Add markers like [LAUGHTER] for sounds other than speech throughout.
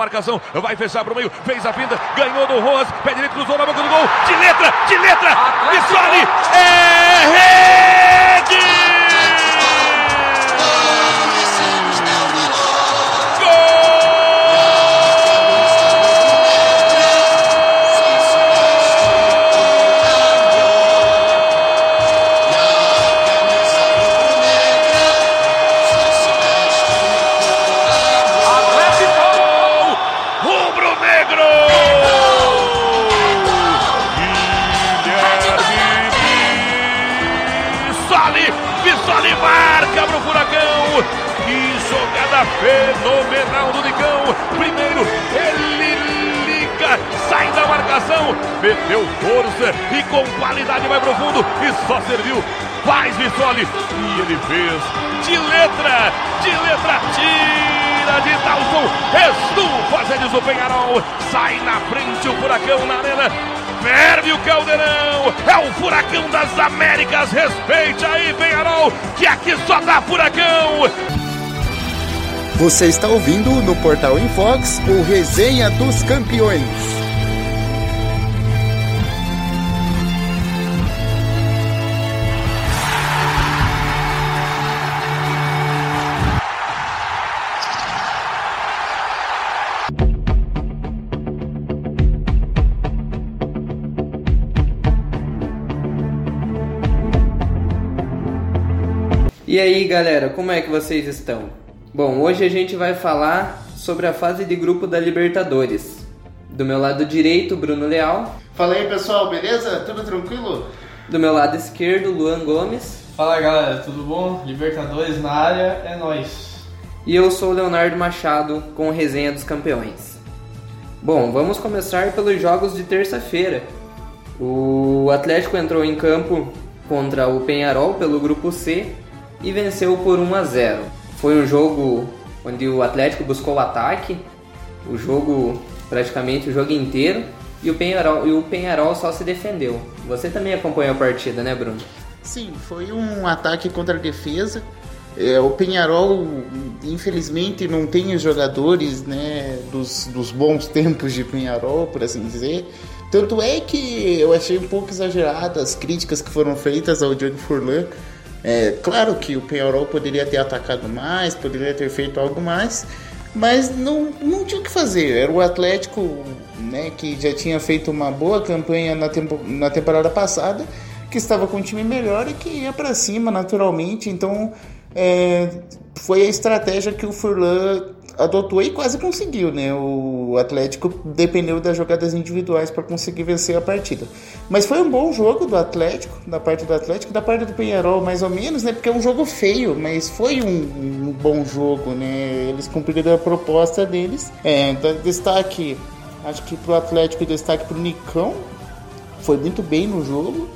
Marcação, vai fechar para o meio, fez a finta, ganhou do Rojas, pé direito, cruzou na boca do gol, de letra, de letra, Missoli, é meteu força e com qualidade vai pro fundo e só serviu. Faz Vissoli e ele fez de letra, de letra, tira de Dalson, estufa Zé o Penharol, sai na frente o furacão na arena, ferve o caldeirão, é o furacão das Américas, respeite aí Penharol, que aqui só dá furacão. Você está ouvindo no Portal Infox o Resenha dos Campeões. E aí galera, como é que vocês estão? Bom, hoje a gente vai falar sobre a fase de grupo da Libertadores. Do meu lado direito, Bruno Leal. Fala aí pessoal, beleza? Tudo tranquilo? Do meu lado esquerdo, Luan Gomes. Fala galera, tudo bom? Libertadores na área, é nós. E eu sou o Leonardo Machado com Resenha dos Campeões. Bom, vamos começar pelos jogos de terça-feira. O Atlético entrou em campo contra o Penharol pelo grupo C e venceu por 1 a 0. Foi um jogo onde o Atlético buscou o ataque, o jogo praticamente o jogo inteiro, e o Penharol, e o Penharol só se defendeu. Você também acompanhou a partida, né, Bruno? Sim, foi um ataque contra a defesa. É, o Penharol, infelizmente, não tem os jogadores né, dos, dos bons tempos de Penharol, por assim dizer. Tanto é que eu achei um pouco exagerado as críticas que foram feitas ao Diogo Furlan é, claro que o Penharol poderia ter atacado mais, poderia ter feito algo mais, mas não, não tinha o que fazer. Era o Atlético né, que já tinha feito uma boa campanha na, tempo, na temporada passada, que estava com um time melhor e que ia para cima naturalmente. Então é, foi a estratégia que o Furlan adotou e quase conseguiu, né? O Atlético dependeu das jogadas individuais para conseguir vencer a partida. Mas foi um bom jogo do Atlético, da parte do Atlético, da parte do Penharol, mais ou menos, né? Porque é um jogo feio, mas foi um, um bom jogo, né? Eles cumpriram a proposta deles. É, destaque, acho que pro Atlético, destaque pro Nicão, foi muito bem no jogo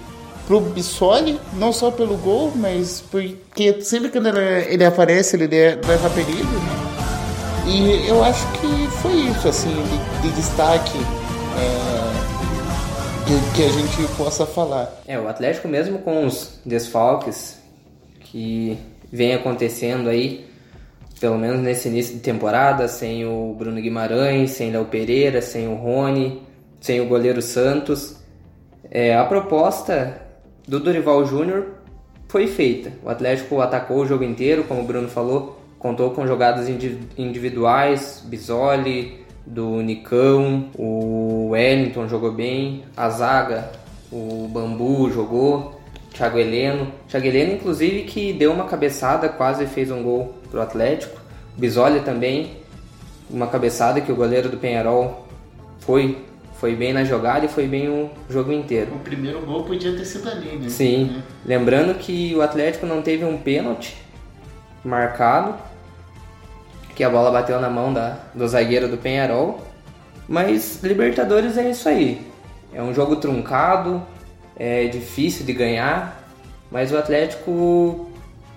pro Bissoli, não só pelo gol, mas porque sempre que ele, aparece, ele leva perigo, né? E eu acho que foi isso, assim, de, de destaque é, que, que, a gente possa falar. É, o Atlético mesmo com os desfalques que vem acontecendo aí, pelo menos nesse início de temporada, sem o Bruno Guimarães, sem Léo Pereira, sem o Rony, sem o goleiro Santos, é, a proposta do Dorival Júnior foi feita. O Atlético atacou o jogo inteiro, como o Bruno falou, contou com jogadas individuais, Bisoli, do Nicão, o Wellington jogou bem, a zaga, o Bambu jogou, Thiago Heleno. Thiago Heleno, inclusive, que deu uma cabeçada, quase fez um gol pro Atlético. Bisoli também, uma cabeçada que o goleiro do Penharol foi foi bem na jogada e foi bem o jogo inteiro. O primeiro gol podia ter sido ali, né? Sim. Lembrando que o Atlético não teve um pênalti marcado que a bola bateu na mão da, do zagueiro do Penharol. Mas Libertadores é isso aí. É um jogo truncado, é difícil de ganhar, mas o Atlético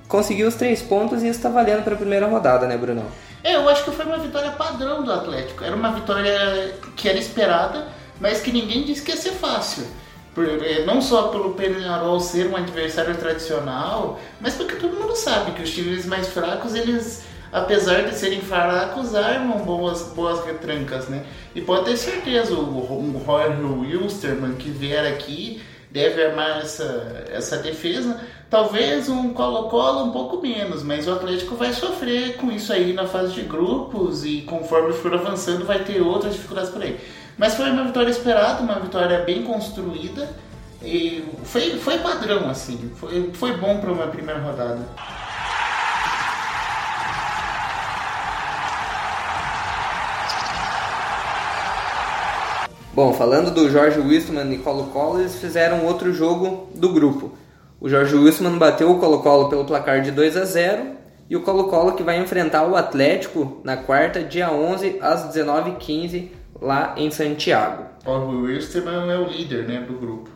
conseguiu os três pontos e está valendo para a primeira rodada, né, Bruno? É, eu acho que foi uma vitória padrão do Atlético. Era uma vitória que era esperada, mas que ninguém disse que ia ser fácil. É, não só pelo Penharol ser um adversário tradicional, mas porque todo mundo sabe que os times mais fracos eles apesar de serem fracos, armam boas, boas retrancas, né? E pode ter certeza, o, Roger Wilstermann que vier aqui deve armar essa, essa defesa. Talvez um Colo-Colo um pouco menos, mas o Atlético vai sofrer com isso aí na fase de grupos e conforme for avançando vai ter outras dificuldades por aí. Mas foi uma vitória esperada, uma vitória bem construída e foi, foi padrão assim, foi, foi bom para uma primeira rodada. Bom, falando do Jorge Wistman e Colo-Colo, eles fizeram outro jogo do grupo. O Jorge Wistman bateu o Colo-Colo pelo placar de 2 a 0 e o Colo-Colo que vai enfrentar o Atlético na quarta, dia 11, às 19h15, lá em Santiago. O Wistman é o líder né, do grupo.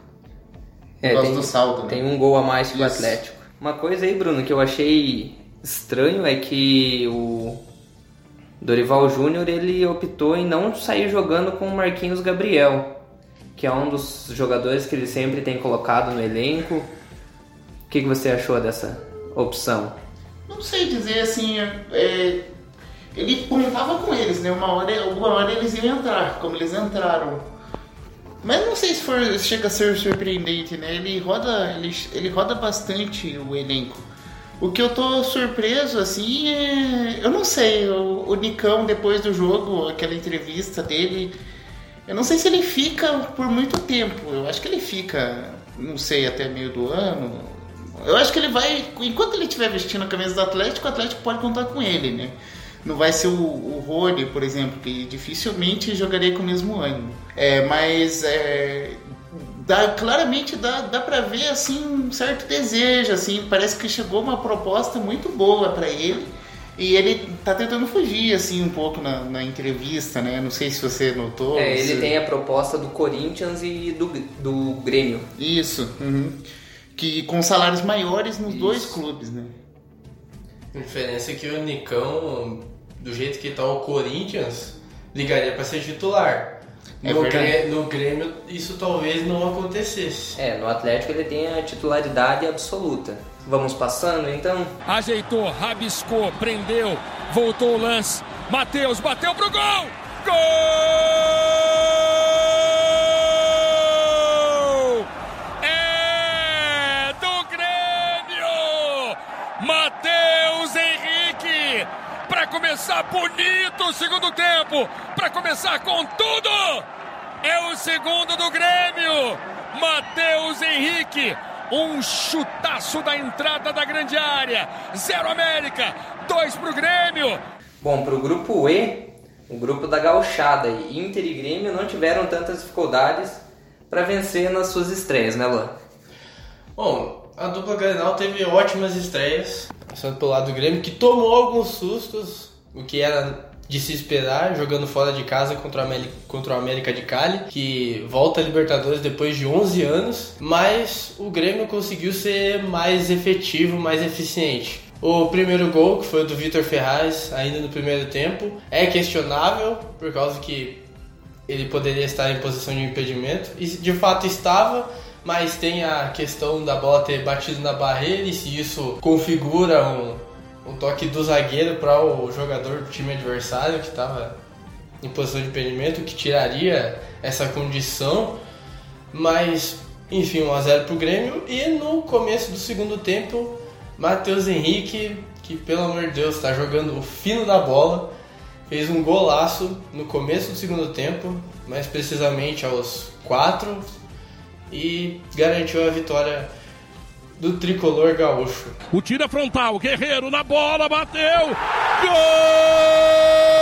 É, Por tem, do saldo, né? tem um gol a mais que o. Atlético. Uma coisa aí, Bruno, que eu achei estranho é que o Dorival Júnior ele optou em não sair jogando com o Marquinhos Gabriel, que é um dos jogadores que ele sempre tem colocado no elenco. O que, que você achou dessa opção? Não sei dizer assim, é, ele contava com eles, né? Uma hora, alguma hora eles iam entrar, como eles entraram. Mas não sei se for, chega a ser surpreendente, né? Ele roda, ele, ele roda bastante o elenco. O que eu tô surpreso, assim, é. Eu não sei, o, o Nicão, depois do jogo, aquela entrevista dele. Eu não sei se ele fica por muito tempo. Eu acho que ele fica, não sei, até meio do ano. Eu acho que ele vai. Enquanto ele estiver vestindo a camisa do Atlético, o Atlético pode contar com ele, né? Não vai ser o, o Rony, por exemplo, que dificilmente jogaria com o mesmo ânimo. É, mas é, dá, claramente dá, dá pra ver assim um certo desejo, assim, parece que chegou uma proposta muito boa para ele. E ele tá tentando fugir, assim, um pouco na, na entrevista, né? Não sei se você notou. É, se- ele tem a proposta do Corinthians e do, do Grêmio. Isso. uhum. Que com salários maiores nos dois clubes, né? A diferença é que o Nicão, do jeito que tá o Corinthians, ligaria pra ser titular. É no, verdade. Grê- no Grêmio, isso talvez não acontecesse. É, no Atlético ele tem a titularidade absoluta. Vamos passando então? Ajeitou, rabiscou, prendeu, voltou o lance. Matheus bateu pro gol! Gol! É do Grêmio! Matheus Henrique! Para começar bonito o segundo tempo, para começar com tudo! É o segundo do Grêmio! Matheus Henrique! Um chutaço da entrada da grande área. Zero América, dois pro Grêmio. Bom, para o grupo E, o grupo da gauchada, e Inter e Grêmio não tiveram tantas dificuldades para vencer nas suas estreias, né, Luan? Bom, a dupla Grenal teve ótimas estreias, passando pelo lado do Grêmio, que tomou alguns sustos, o que era de se esperar, jogando fora de casa contra o, América, de Cali, que volta a Libertadores depois de 11 anos, mas o Grêmio conseguiu ser mais efetivo, mais eficiente. O primeiro gol, que foi do Vitor Ferraz, ainda no primeiro tempo, é questionável, por causa que ele poderia estar em posição de impedimento, e de fato estava, mas tem a questão da bola ter batido na barreira e se isso configura um, um toque do zagueiro para o jogador do time adversário que estava em posição de impedimento, que tiraria essa condição, mas enfim, 1x0 para o Grêmio. E no começo do segundo tempo, Matheus Henrique, que pelo amor de Deus está jogando o fino da bola, fez um golaço no começo do segundo tempo, mais precisamente aos 4, e garantiu a vitória do tricolor gaúcho. O tira frontal, Guerreiro na bola, bateu. Gol!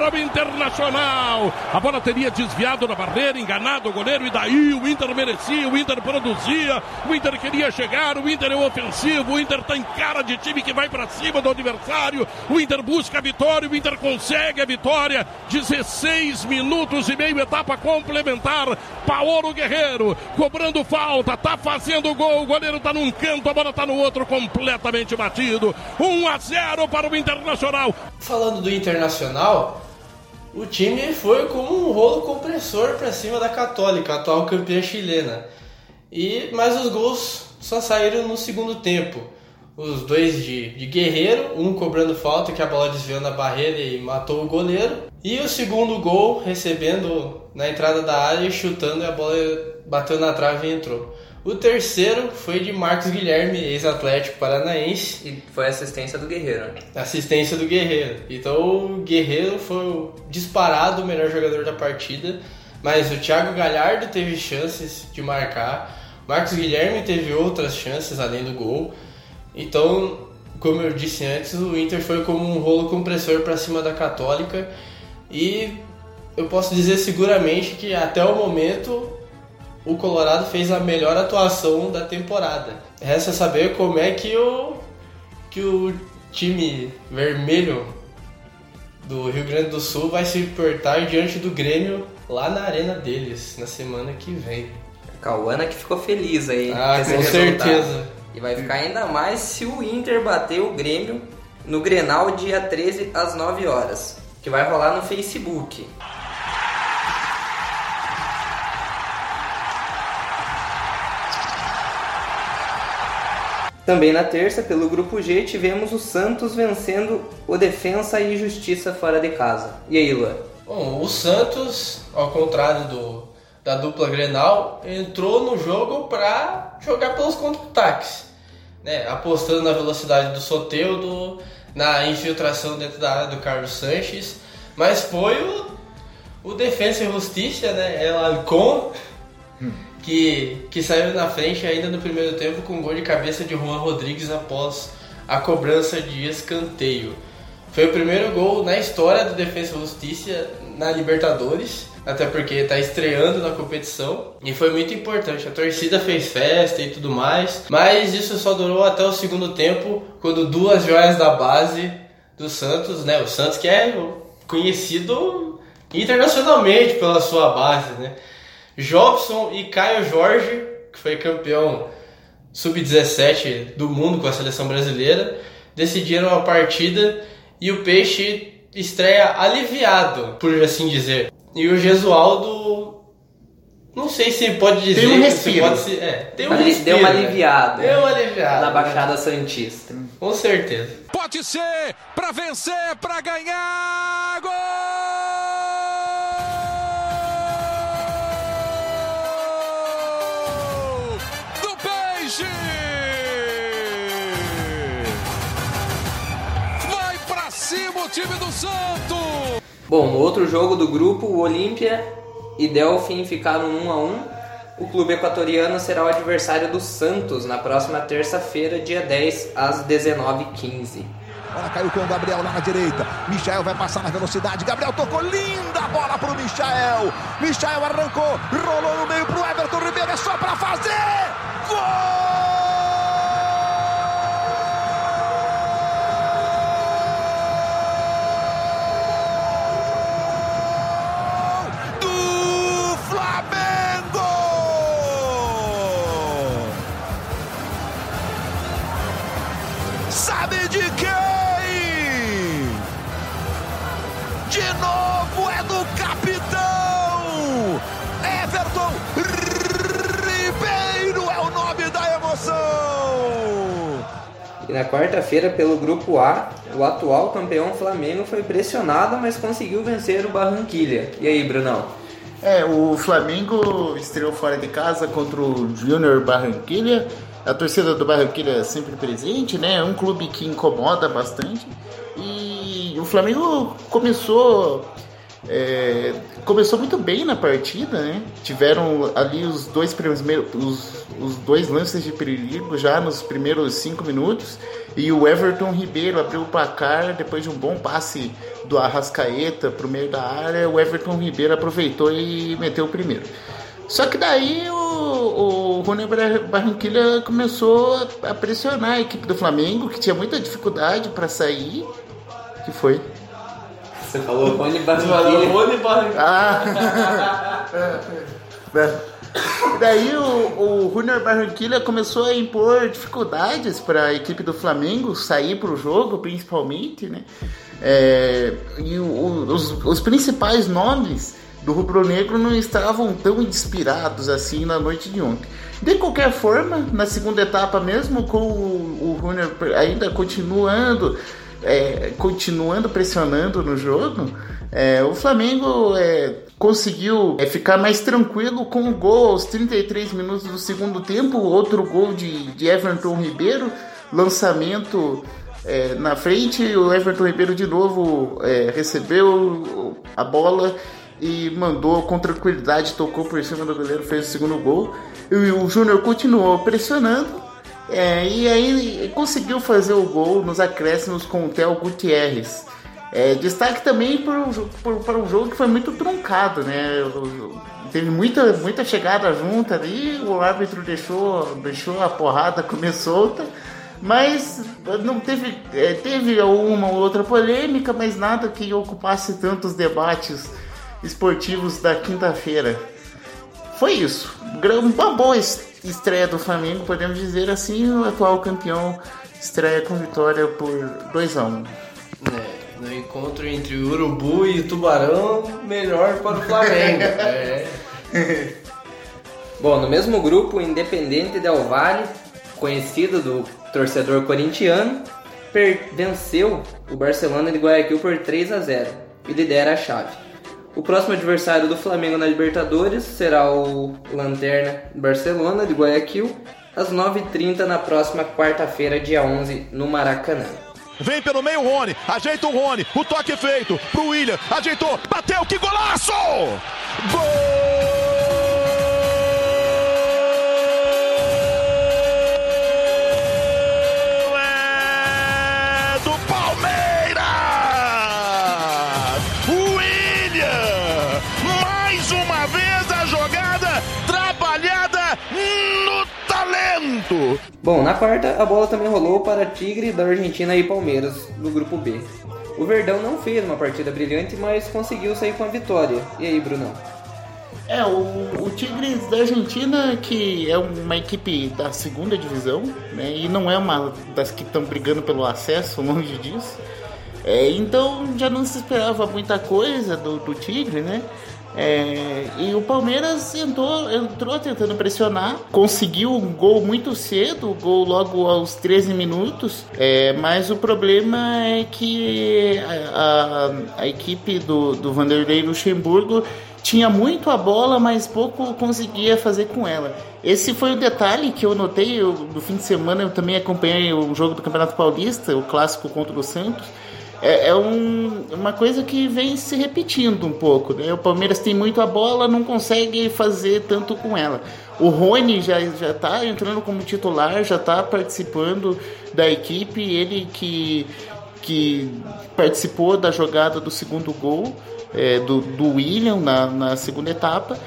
Para o Internacional. A bola teria desviado da barreira, enganado o goleiro e daí o Inter merecia, o Inter produzia, o Inter queria chegar, o Inter é ofensivo, o Inter tem cara de time que vai para cima do adversário, o Inter busca a vitória, o Inter consegue a vitória. 16 minutos e meio, etapa complementar. Paolo Guerreiro cobrando falta, tá fazendo gol, o goleiro tá num canto, a bola tá no outro, completamente batido. 1 a 0 para o Internacional. Falando do Internacional, o time foi como um rolo compressor para cima da Católica, atual campeã chilena. E mas os gols só saíram no segundo tempo. Os dois de, de Guerreiro, um cobrando falta que a bola desviou na barreira e matou o goleiro. E o segundo gol recebendo na entrada da área e chutando e a bola bateu na trave e entrou. O terceiro foi de Marcos Guilherme, ex-atlético paranaense. E foi assistência do Guerreiro. né? Assistência do Guerreiro. Então o Guerreiro foi o disparado o melhor jogador da partida. Mas o Thiago Galhardo teve chances de marcar. Marcos Guilherme teve outras chances além do gol. Então, como eu disse antes, o Inter foi como um rolo compressor para cima da Católica. E eu posso dizer seguramente que até o momento o Colorado fez a melhor atuação da temporada. Resta saber como é que o, que o time vermelho do Rio Grande do Sul vai se portar diante do Grêmio lá na arena deles na semana que vem. Cauana que ficou feliz aí. Ah, com com resultado. certeza. E vai ficar ainda mais se o Inter bater o Grêmio no Grenal dia 13 às 9 horas, que vai rolar no Facebook. Também na terça, pelo grupo G, tivemos o Santos vencendo o Defensa e Justiça fora de casa. E aí, Luan? Bom, o Santos, ao contrário do, da dupla Grenal, entrou no jogo para jogar pelos contra-ataques, né? apostando na velocidade do Soteudo, na infiltração dentro da área do Carlos Sanches, mas foi o, o Defensa e Justiça, né? El Alcon, que, que saiu na frente ainda no primeiro tempo com um gol de cabeça de Juan Rodrigues após a cobrança de escanteio. Foi o primeiro gol na história do Defensa e Justiça na Libertadores, até porque está estreando na competição e foi muito importante. A torcida fez festa e tudo mais, mas isso só durou até o segundo tempo, quando duas joias da base do Santos, né? O Santos que é conhecido internacionalmente pela sua base, né? Jobson e Caio Jorge, que foi campeão sub-17 do mundo com a seleção brasileira, decidiram a partida e o Peixe estreia aliviado, por assim dizer. E o Gesualdo, não sei se pode dizer Tem um respiro. Pode ser, é, tem um Ali respiro, deu uma né? aliviada. Deu uma aliviada. Na Baixada Santista. Com certeza. Pode ser pra vencer, pra ganhar. Gol! Time do Santos! Bom, no outro jogo do grupo, o Olímpia e Delfim ficaram 1 a 1. O clube equatoriano será o adversário do Santos na próxima terça-feira, dia 10, às 19h15. Bola caiu com o Gabriel lá na direita. Michael vai passar na velocidade. Gabriel tocou linda bola pro Michael. Michael arrancou, rolou no meio pro Everton Ribeiro. É só pra fazer. Gol na quarta-feira, pelo grupo A, o atual campeão Flamengo foi pressionado, mas conseguiu vencer o Barranquilha. E aí, Brunão? É, o Flamengo estreou fora de casa contra o Júnior Barranquilha. A torcida do Barranquilha é sempre presente, né? É um clube que incomoda bastante. E o Flamengo começou é, começou muito bem na partida, né? Tiveram ali os dois primeiros os, os dois lances de perigo já nos primeiros cinco minutos e o Everton Ribeiro abriu o placar depois de um bom passe do Arrascaeta para o meio da área. O Everton Ribeiro aproveitou e meteu o primeiro. Só que daí o, o Rony Barranquilha começou a pressionar a equipe do Flamengo, que tinha muita dificuldade para sair. Que foi? Você falou Rony Rony Barranquilla. Ah! [LAUGHS] Daí o, o Junior Barranquilla começou a impor dificuldades para a equipe do Flamengo sair para o jogo, principalmente, né? É, e o, os, os principais nomes do rubro-negro não estavam tão inspirados assim na noite de ontem. De qualquer forma, na segunda etapa mesmo, com o, o Junior ainda continuando, é, continuando pressionando no jogo, é, o Flamengo é, conseguiu é, ficar mais tranquilo com o gol aos 33 minutos do segundo tempo, outro gol de, de Everton Ribeiro, lançamento é, na frente, o Everton Ribeiro de novo é, recebeu a bola e mandou com tranquilidade, tocou por cima do goleiro, fez o segundo gol. E o Júnior continuou pressionando. É, e aí conseguiu fazer o gol nos acréscimos com o Theo Gutierrez. É, destaque também para um jogo que foi muito truncado, né? Teve muita, muita chegada junta ali, o árbitro deixou, deixou a porrada comer solta, mas não teve, é, teve uma ou outra polêmica, mas nada que ocupasse tantos debates esportivos da quinta-feira. Foi isso. Uma boa estreia do Flamengo, podemos dizer assim, o atual campeão estreia com vitória por 2 a 1 um. É, no encontro entre o Urubu e o Tubarão, melhor para o Flamengo. [LAUGHS] é. Bom, no mesmo grupo, o Independente Del Valle, conhecido do torcedor corintiano, venceu o Barcelona de Guayaquil por 3 a 0 e lidera a chave. O próximo adversário do Flamengo na Libertadores será o Lanterna Barcelona de Guayaquil, às 9h30 na próxima quarta-feira, dia 11, no Maracanã. Vem pelo meio o Rony, ajeita o Rony, o toque feito pro William, ajeitou, bateu, que golaço! Gol! Bom, na quarta, a bola também rolou para Tigre da Argentina e Palmeiras, do grupo B. O Verdão não fez uma partida brilhante, mas conseguiu sair com a vitória. E aí, Brunão? É, o, o Tigres da Argentina, que é uma equipe da segunda divisão, né, e não é uma das que estão brigando pelo acesso, longe disso. É, então já não se esperava muita coisa do, do Tigre, né? É, e o Palmeiras entrou, entrou tentando pressionar, conseguiu um gol muito cedo, gol logo aos 13 minutos, é, mas o problema é que a, a, a equipe do, do Vanderlei Luxemburgo tinha muito a bola, mas pouco conseguia fazer com ela. Esse foi o detalhe que eu notei eu, no fim de semana. Eu também acompanhei o jogo do Campeonato Paulista, o clássico contra o Santos é, é um, uma coisa que vem se repetindo um pouco. Né? O Palmeiras tem muito a bola, não consegue fazer tanto com ela. O Rony já já está entrando como titular, já está participando da equipe. Ele que que participou da jogada do segundo gol é, do, do William na, na segunda etapa.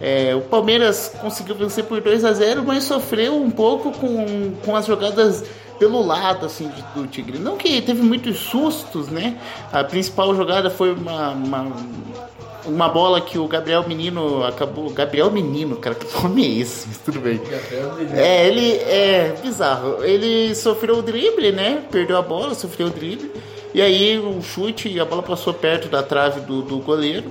É, o Palmeiras conseguiu vencer por 2 a 0 mas sofreu um pouco com, com as jogadas pelo lado assim do Tigre. Não que teve muitos sustos, né? A principal jogada foi uma, uma, uma bola que o Gabriel Menino acabou. Gabriel Menino, cara, que [LAUGHS] nome é esse? Mas tudo bem. É, ele é bizarro. Ele sofreu o drible, né? Perdeu a bola, sofreu o drible. E aí um chute e a bola passou perto da trave do, do goleiro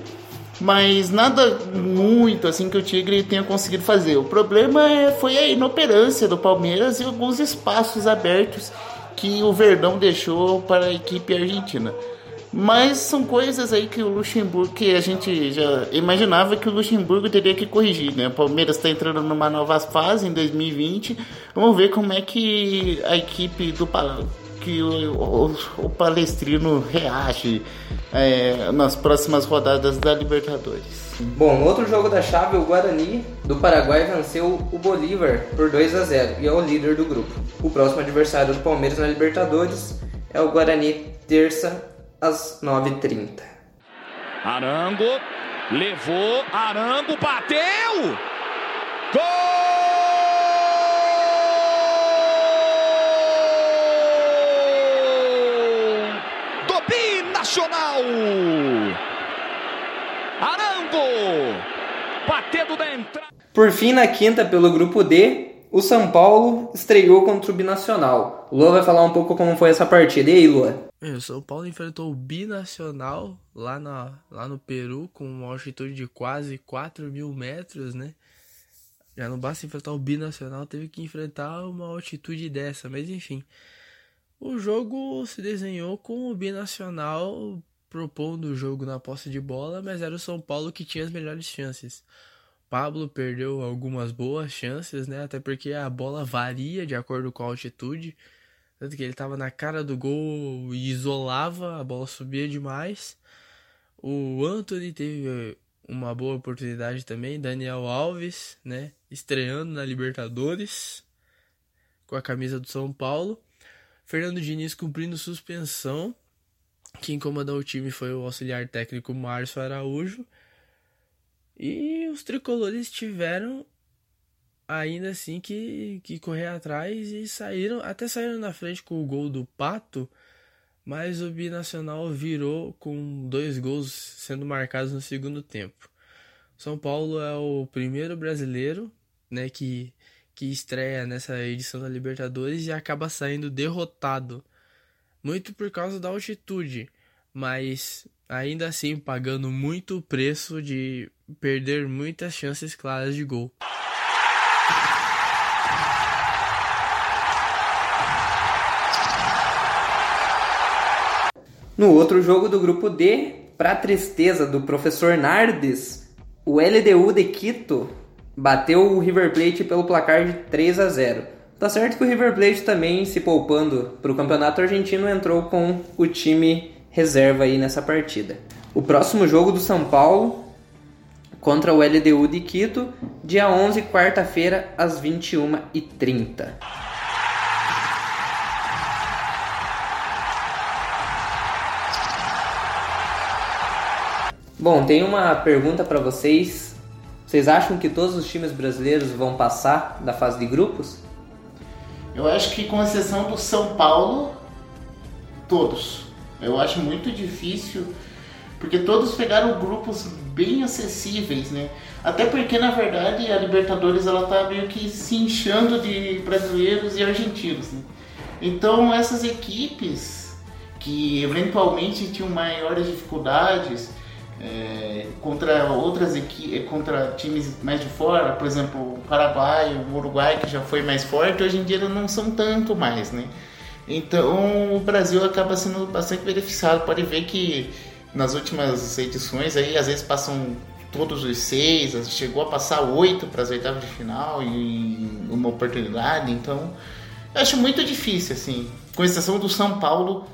mas nada muito assim que o Tigre tenha conseguido fazer. O problema é, foi a inoperância do Palmeiras e alguns espaços abertos que o Verdão deixou para a equipe argentina. Mas são coisas aí que o Luxemburgo, que a gente já imaginava que o Luxemburgo teria que corrigir, né? O Palmeiras está entrando numa nova fase em 2020. Vamos ver como é que a equipe do que o, o, o Palestrino reage é, nas próximas rodadas da Libertadores. Bom, no outro jogo da chave, o Guarani do Paraguai venceu o Bolívar por 2 a 0 e é o líder do grupo. O próximo adversário do Palmeiras na Libertadores é o Guarani, terça às 9h30. Arango levou, Arango bateu! Gol! Entrada. Por fim, na quinta, pelo grupo D, o São Paulo estreou contra o Binacional. O Lua vai falar um pouco como foi essa partida. E aí, Lua? O São Paulo enfrentou o Binacional lá, na, lá no Peru com uma altitude de quase 4 mil metros, né? Já não basta enfrentar o Binacional, teve que enfrentar uma altitude dessa, mas enfim. O jogo se desenhou com o Binacional propondo o jogo na posse de bola, mas era o São Paulo que tinha as melhores chances. Pablo perdeu algumas boas chances, né? Até porque a bola varia de acordo com a altitude. Tanto que ele estava na cara do gol e isolava, a bola subia demais. O Anthony teve uma boa oportunidade também, Daniel Alves, né? Estreando na Libertadores com a camisa do São Paulo. Fernando Diniz cumprindo suspensão. Quem comandou o time foi o auxiliar técnico Márcio Araújo. E os tricolores tiveram ainda assim que, que correr atrás e saíram, até saíram na frente com o gol do Pato, mas o Binacional virou com dois gols sendo marcados no segundo tempo. São Paulo é o primeiro brasileiro né, que que estreia nessa edição da Libertadores e acaba saindo derrotado, muito por causa da altitude, mas ainda assim pagando muito o preço de perder muitas chances claras de gol. No outro jogo do grupo D, para tristeza do professor Nardes, o LDU de Quito bateu o River Plate pelo placar de 3 a 0. Tá certo que o River Plate também, se poupando para o campeonato argentino, entrou com o time reserva aí nessa partida. O próximo jogo do São Paulo contra o LDU de Quito, dia 11, quarta-feira, às 21h30. Bom, tem uma pergunta para vocês vocês acham que todos os times brasileiros vão passar da fase de grupos? Eu acho que com exceção do São Paulo, todos. Eu acho muito difícil, porque todos pegaram grupos bem acessíveis, né? Até porque na verdade a Libertadores ela tá meio que se inchando de brasileiros e argentinos, né? Então essas equipes que eventualmente tinham maiores dificuldades, é, contra outras equipes, contra times mais de fora, por exemplo, o Paraguai, o Uruguai, que já foi mais forte, hoje em dia não são tanto mais, né? Então o Brasil acaba sendo bastante beneficiado. Pode ver que nas últimas edições aí às vezes passam todos os seis, chegou a passar oito para as oitavas de final em uma oportunidade. Então eu acho muito difícil, assim, com exceção do São Paulo,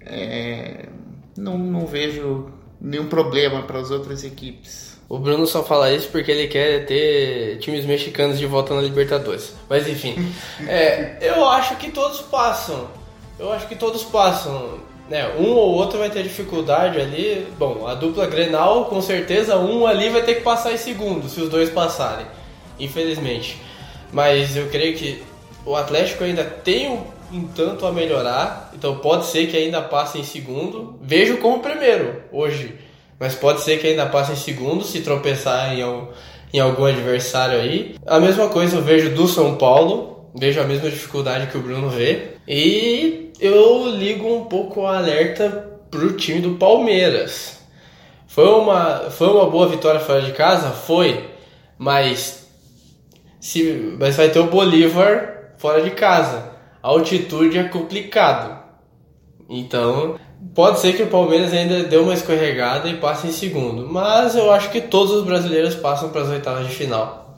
é, não, não vejo nenhum problema para as outras equipes. O Bruno só fala isso porque ele quer ter times mexicanos de volta na Libertadores. Mas enfim, [LAUGHS] é, eu acho que todos passam. Eu acho que todos passam. Né? Um ou outro vai ter dificuldade ali. Bom, a dupla Grenal, com certeza, um ali vai ter que passar em segundo, se os dois passarem. Infelizmente. Mas eu creio que o Atlético ainda tem um um tanto a melhorar, então pode ser que ainda passe em segundo. Vejo como primeiro hoje, mas pode ser que ainda passe em segundo se tropeçar em, em algum adversário aí. A mesma coisa eu vejo do São Paulo, vejo a mesma dificuldade que o Bruno vê. E eu ligo um pouco o alerta pro time do Palmeiras. Foi uma, foi uma boa vitória fora de casa? Foi, mas, se, mas vai ter o Bolívar fora de casa altitude é complicado. Então, pode ser que o Palmeiras ainda dê uma escorregada e passe em segundo, mas eu acho que todos os brasileiros passam para as oitavas de final.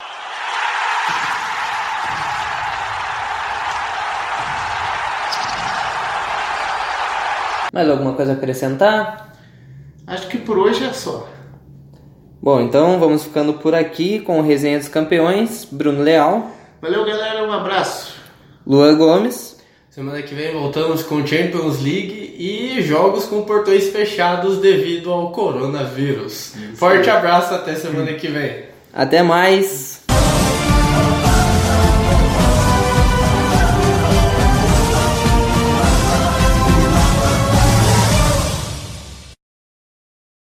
Mais alguma coisa a acrescentar? Acho que por hoje é só. Bom, então vamos ficando por aqui com o Resenha dos Campeões, Bruno Leal. Valeu, galera, um abraço. Luan Gomes. Semana que vem voltamos com Champions League e jogos com portões fechados devido ao coronavírus. Isso. Forte abraço, até semana que vem. Até mais.